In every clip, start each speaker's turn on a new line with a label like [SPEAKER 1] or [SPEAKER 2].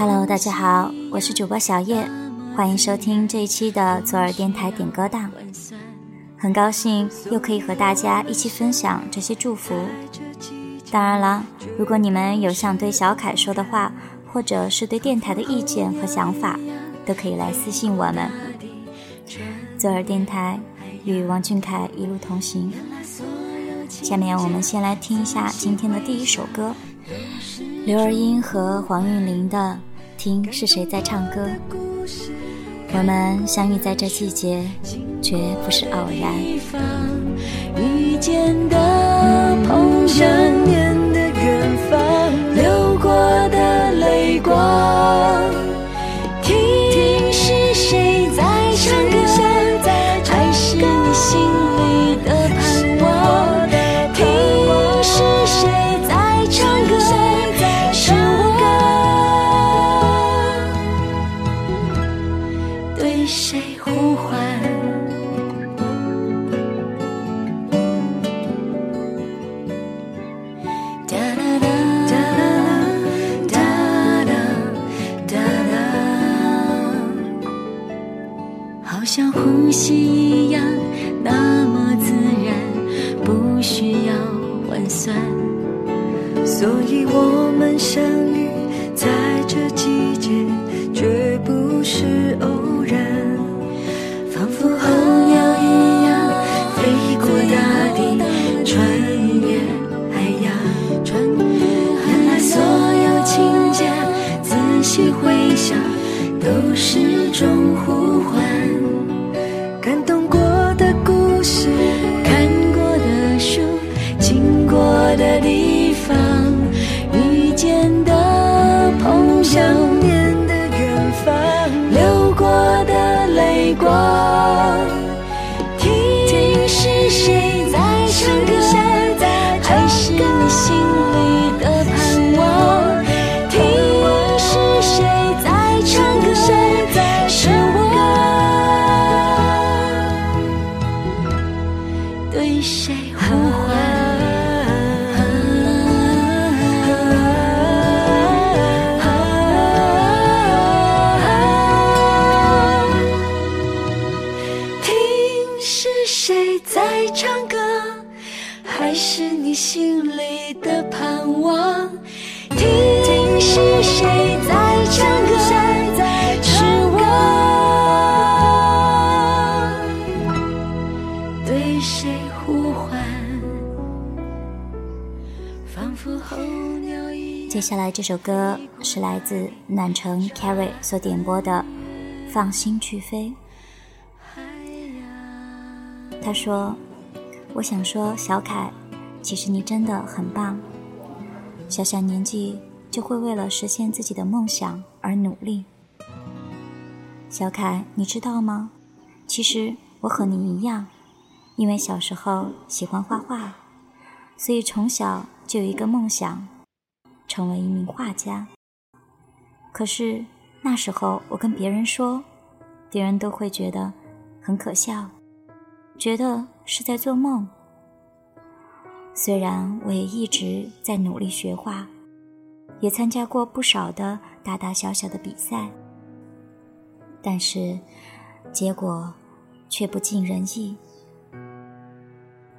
[SPEAKER 1] Hello，大家好，我是主播小叶，欢迎收听这一期的左耳电台点歌档。很高兴又可以和大家一起分享这些祝福。当然了，如果你们有想对小凯说的话，或者是对电台的意见和想法，都可以来私信我们。左耳电台与王俊凯一路同行。下面我们先来听一下今天的第一首歌。刘若英和黄韵玲的《听是谁在唱歌》，我们相遇在这季节，绝不是偶然。
[SPEAKER 2] 遇见的碰想念的远方，流过的泪光，像呼吸一样那么自然，不需要换算。所以我们相遇在这季节，绝不是偶然。仿佛候鸟一样飞过大地，穿越海洋。穿越原来所有情节，仔细回想，都是
[SPEAKER 1] 这首歌是来自暖城 Carrie 所点播的《放心去飞》。他说：“我想说，小凯，其实你真的很棒。小小年纪就会为了实现自己的梦想而努力。小凯，你知道吗？其实我和你一样，因为小时候喜欢画画，所以从小就有一个梦想，成为一名画家。可是那时候我跟别人说，别人都会觉得很可笑。”觉得是在做梦。虽然我也一直在努力学画，也参加过不少的大大小小的比赛，但是结果却不尽人意。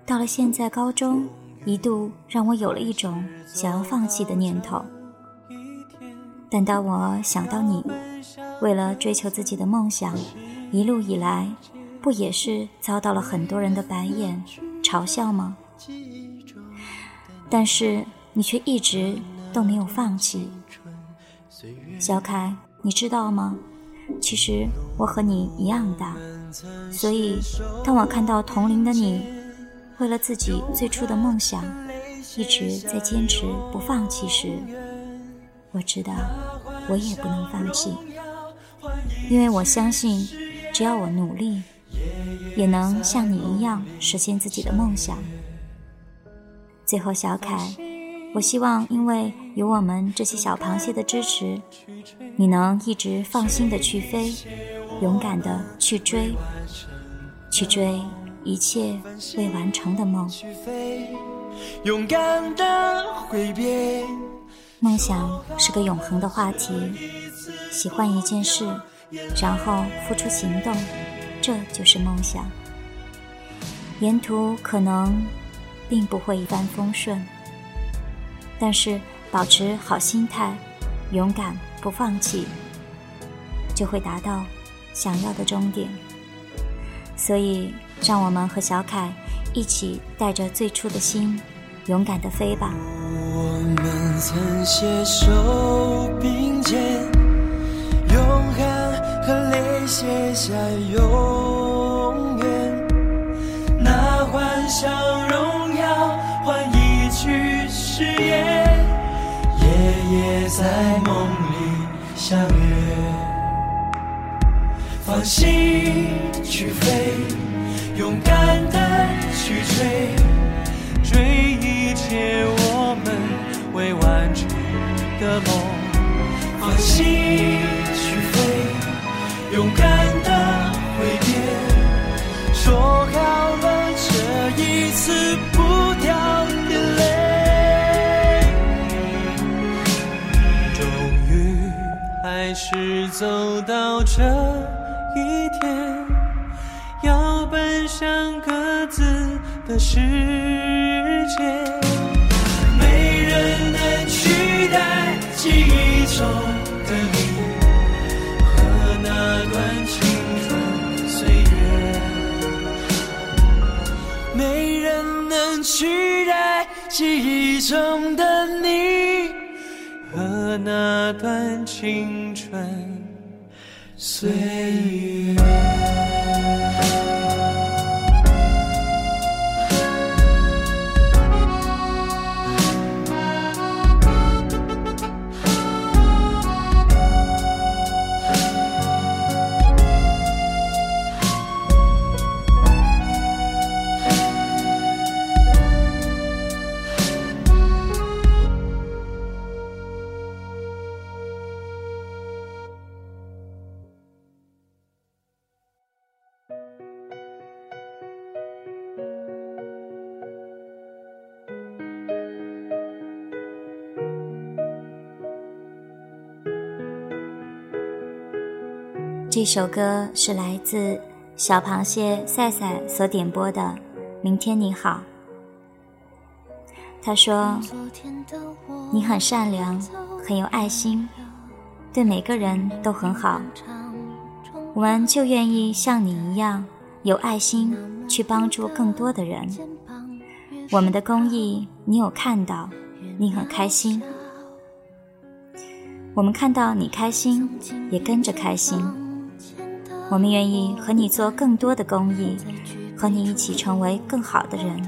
[SPEAKER 1] 到了现在高中，一度让我有了一种想要放弃的念头。但当我想到你，为了追求自己的梦想，一路以来。不也是遭到了很多人的白眼、嘲笑吗？但是你却一直都没有放弃，小凯，你知道吗？其实我和你一样大，所以当我看到同龄的你，为了自己最初的梦想，一直在坚持不放弃时，我知道我也不能放弃，因为我相信，只要我努力。也能像你一样实现自己的梦想。最后，小凯，我希望因为有我们这些小螃蟹的支持，你能一直放心的去飞，勇敢的去追，去追一切未完成的梦。梦想是个永恒的话题，喜欢一件事，然后付出行动，这就是梦想。沿途可能并不会一帆风顺，但是保持好心态，勇敢不放弃，就会达到想要的终点。所以，让我们和小凯一起带着最初的心，勇敢的飞吧。
[SPEAKER 3] 我们曾携手并肩，用汗和泪写下永远。那幻想荣耀换一句誓言，夜夜在梦里相约。放心去飞，勇敢的去追，追一切我们未完成的梦。放心去飞，勇敢的挥别，说好了这一次不掉眼泪。终于还是走到这。一天向各自的世界，没人能取代记忆中的你和那段青春岁月，没人能取代记忆中的你和那段青春。岁月。
[SPEAKER 1] 这首歌是来自小螃蟹赛赛所点播的《明天你好》。他说：“你很善良，很有爱心，对每个人都很好。我们就愿意像你一样有爱心，去帮助更多的人。我们的公益你有看到，你很开心。我们看到你开心，也跟着开心。”我们愿意和你做更多的公益，和你一起成为更好的人。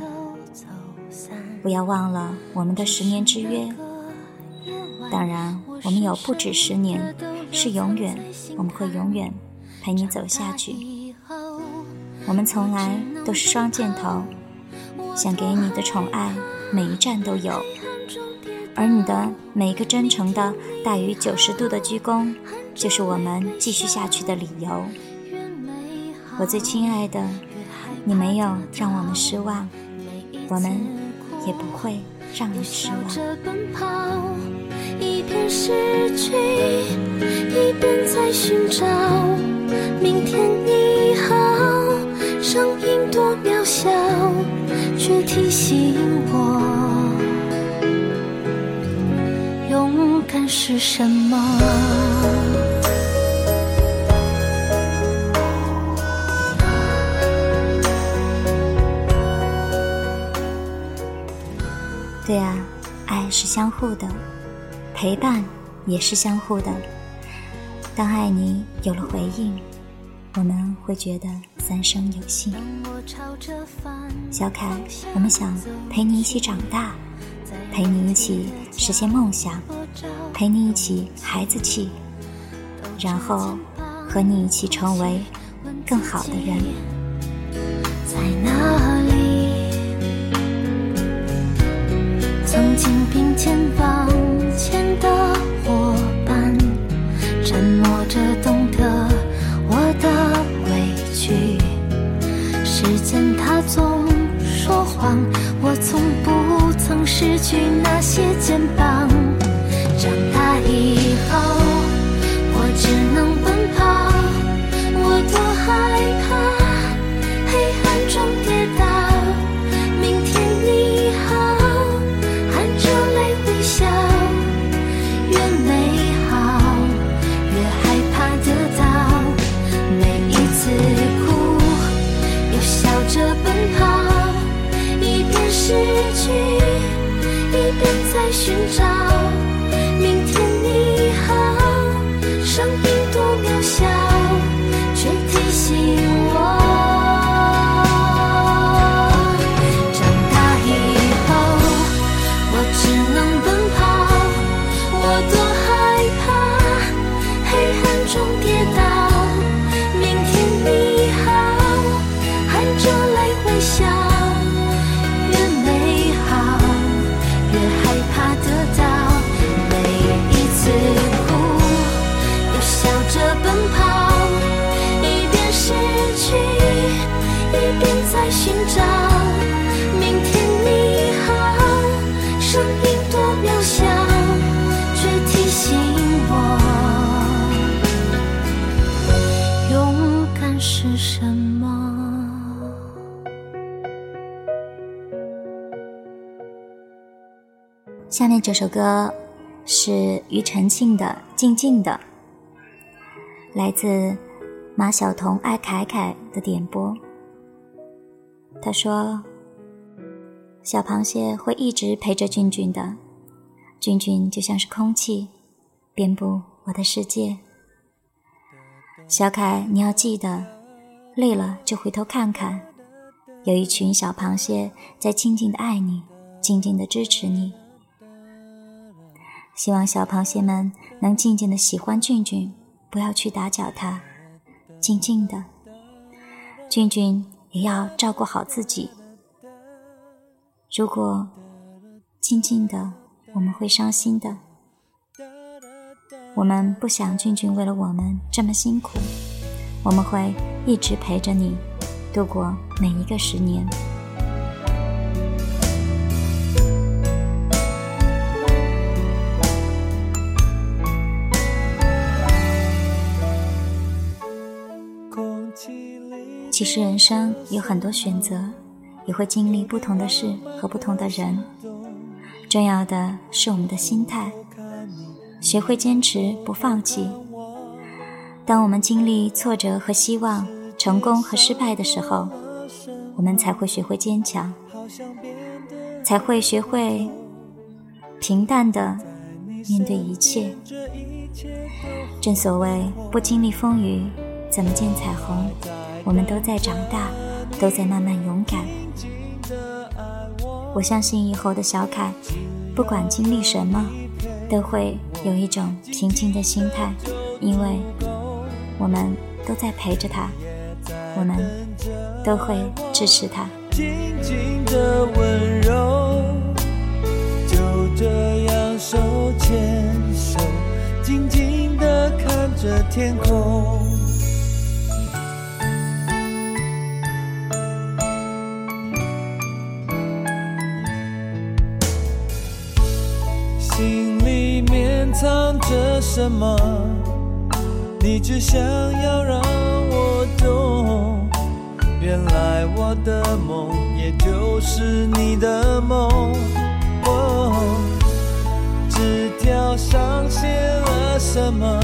[SPEAKER 1] 不要忘了我们的十年之约。当然，我们有不止十年，是永远。我们会永远陪你走下去。我们从来都是双箭头，想给你的宠爱每一站都有，而你的每一个真诚的大于九十度的鞠躬，就是我们继续下去的理由。我最亲爱的，你没有让我们失望，我们也不会让你失望。
[SPEAKER 2] 一边失去，一边在寻找明天你好。声音多渺小，却提醒我，勇敢是什么。
[SPEAKER 1] 相互的，陪伴也是相互的。当爱你有了回应，我们会觉得三生有幸。小凯，我们想陪你一起长大，陪你一起实现梦想，陪你一起孩子气，然后和你一起成为更好的人。
[SPEAKER 2] 着奔跑一边失去一边在寻找。寻找明天你好声音多渺小却提醒我勇敢是什么？
[SPEAKER 3] 下面这首歌是庾澄庆的静静的来自马晓彤爱凯凯的点播。他说：“小螃蟹会一直陪着俊俊的，俊俊就像是空气，遍布我的世界。小凯，你要记得，累了就回头看看，有一群小螃蟹在静静的爱你，静静的支持你。”希望小螃蟹们能静静的喜欢俊俊，不要去打搅他，静静的。俊俊也要照顾好自己。如果静静的，我们会伤心的。我们不想俊俊为了我们这么辛苦，我们会一直陪着你，度过每一个十年。其实人生有很多选择，也会经历不同的事和不同的人。重要的是我们的心态，学会坚持不放弃。当我们经历挫折和希望、成功和失败的时候，我们才会学会坚强，才会学会平淡的面对一切。正所谓不经历风雨，怎么见彩虹？我们都在长大，都在慢慢勇敢。我相信以后的小凯，不管经历什么，都会有一种平静的心态，因为我们都在陪着他，我们都会支持他。静静的温柔，就这样手牵手，静静的看着天空。什么？你只想要让我懂。原来我的梦也就是你的梦。哦，纸条上写了什么？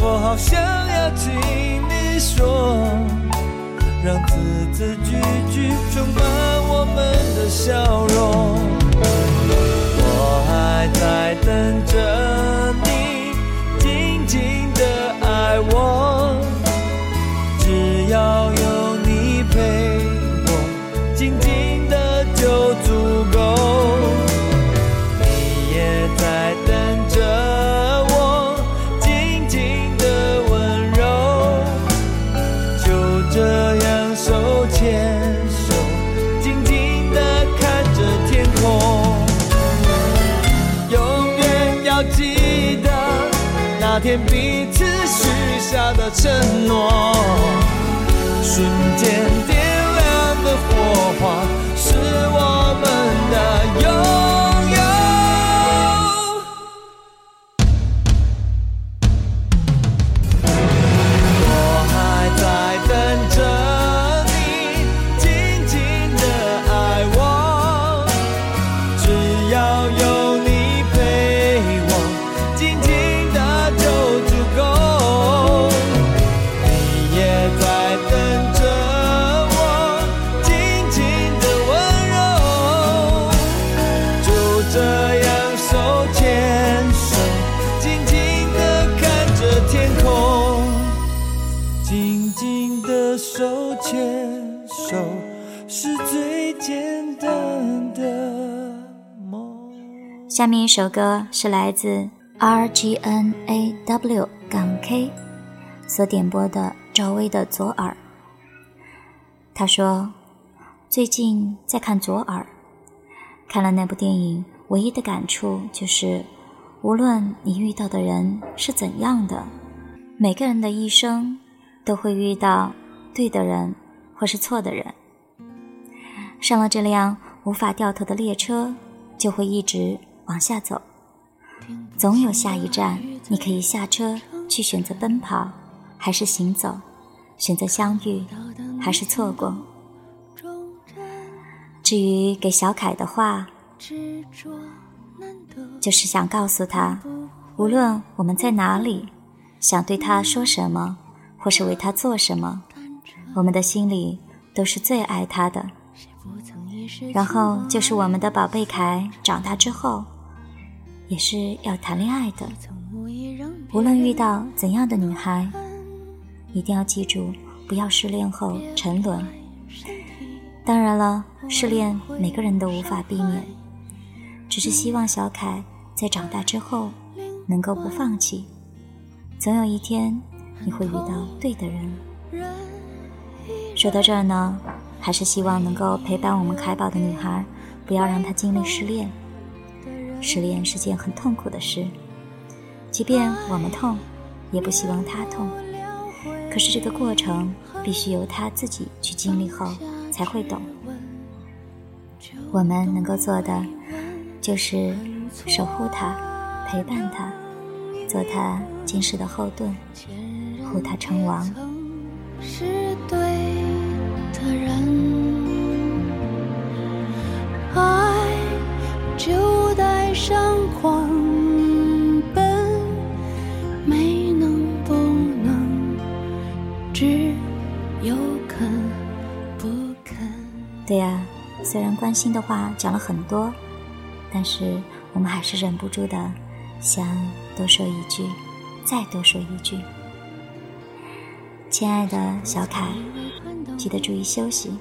[SPEAKER 3] 我好想要听你说，让字字句句充满我们的笑容。下面一首歌是来自 R G N A W 杠 K 所点播的赵薇的《左耳》。他说：“最近在看《左耳》，看了那部电影，唯一的感触就是，无论你遇到的人是怎样的，每个人的一生都会遇到对的人或是错的人。上了这辆无法掉头的列车，就会一直。”往下走，总有下一站，你可以下车去选择奔跑，还是行走；选择相遇，还是错过。至于给小凯的话，
[SPEAKER 1] 就是想告诉他，无论我们在哪里，想对他说什么，或是为他做什么，我们的心里都是最爱他的。然后就是我们的宝贝凯长大之后，也是要谈恋爱的。无论遇到怎样的女孩，一定要记住，不要失恋后沉沦。当然了，失恋每个人都无法避免，只是希望小凯在长大之后能够不放弃。总有一天，你会遇到对的人。说到这儿呢。还是希望能够陪伴我们凯宝的女孩，不要让她经历失恋。失恋是件很痛苦的事，即便我们痛，也不希望他痛。可是这个过程必须由他自己去经历后才会懂。我们能够做的，就是守护他，陪伴他，做他今世的后盾，护他成王。
[SPEAKER 2] 是对。的人，爱就上狂奔，没能不能，只有肯不肯。
[SPEAKER 1] 对呀，虽然关心的话讲了很多，但是我们还是忍不住的想多说一句，再多说一句。亲爱的小凯，记得注意休息。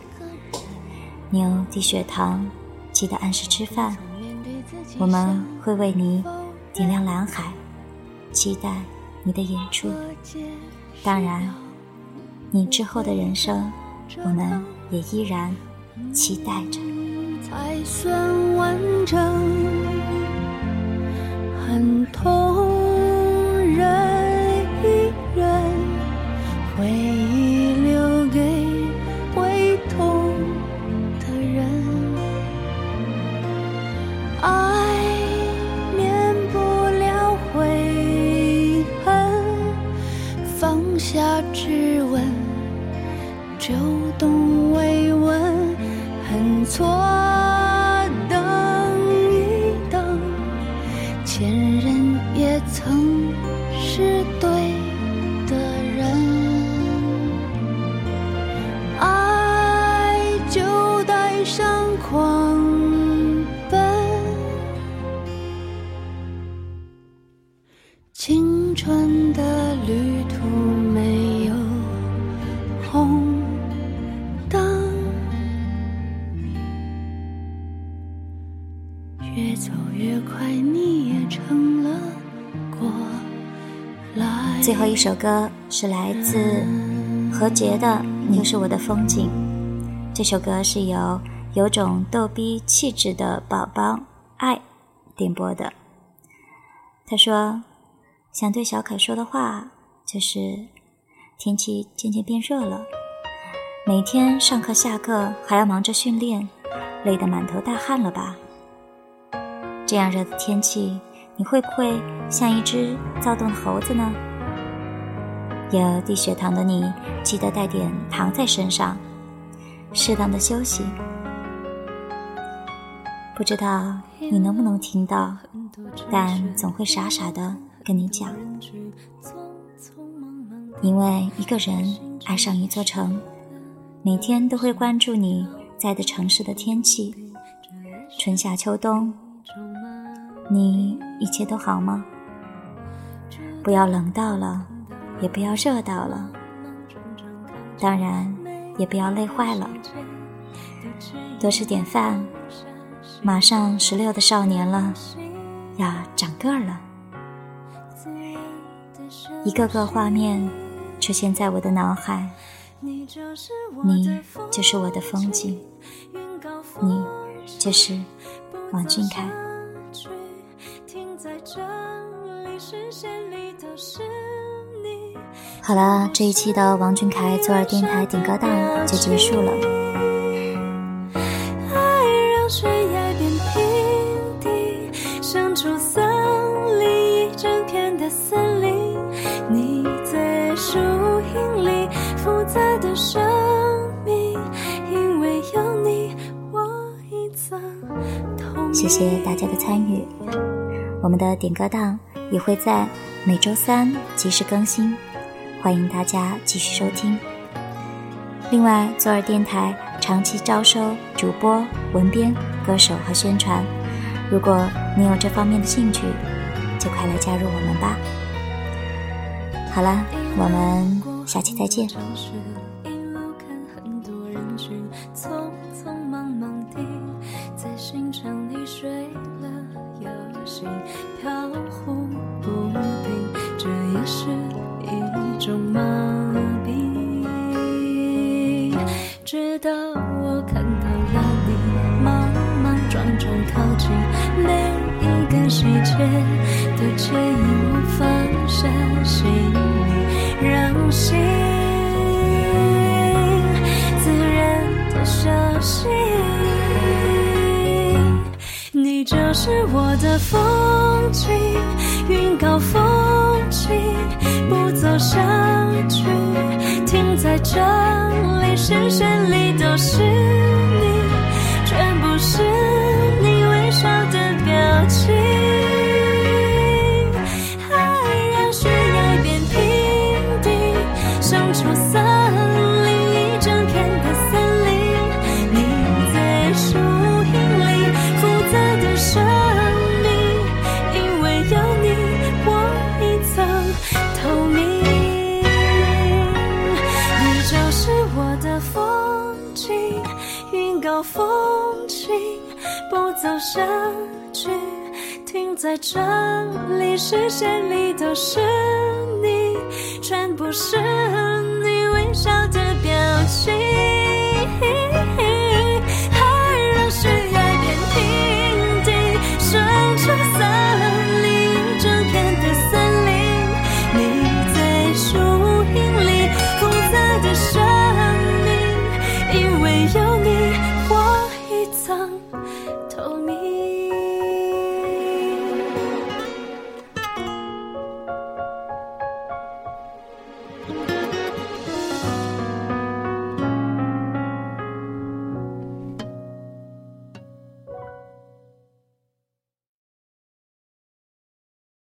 [SPEAKER 1] 你有低血糖，记得按时吃饭。我们会为你点亮蓝海，期待你的演出。当然，你之后的人生，我们也依然期待着。
[SPEAKER 2] 才算完整，很痛。
[SPEAKER 1] 越快你也成了最后一首歌是来自何洁的《你是我的风景》。这首歌是由有种逗逼气质的宝宝爱点播的。他说：“想对小可说的话就是，天气渐渐变热了，每天上课下课还要忙着训练，累得满头大汗了吧？”这样热的天气，你会不会像一只躁动的猴子呢？有低血糖的你，记得带点糖在身上，适当的休息。不知道你能不能听到，但总会傻傻的跟你讲，因为一个人爱上一座城，每天都会关注你在的城市的天气，春夏秋冬。你一切都好吗？不要冷到了，也不要热到了，当然也不要累坏了。多吃点饭，马上十六的少年了，要长个儿了。一个个画面出现在我的脑海，你就是我的风景，你就是王俊凯。好了，这一期的王俊凯左耳电台顶高档就结束了。
[SPEAKER 2] 爱让悬崖变平地，生出森林一整片的森林。你在树荫里复杂的生命，因为有你，我。
[SPEAKER 1] 谢谢大家的参与。我们的点歌档也会在每周三及时更新，欢迎大家继续收听。另外，左耳电台长期招收主播、文编、歌手和宣传。如果你有这方面的兴趣，就快来加入我们吧。好了，我们下期再见。
[SPEAKER 2] 心。你就是我的风景，云高风轻，不走下去，停在这里，视线里都是在这里视线里都是你全部是你微笑的表情。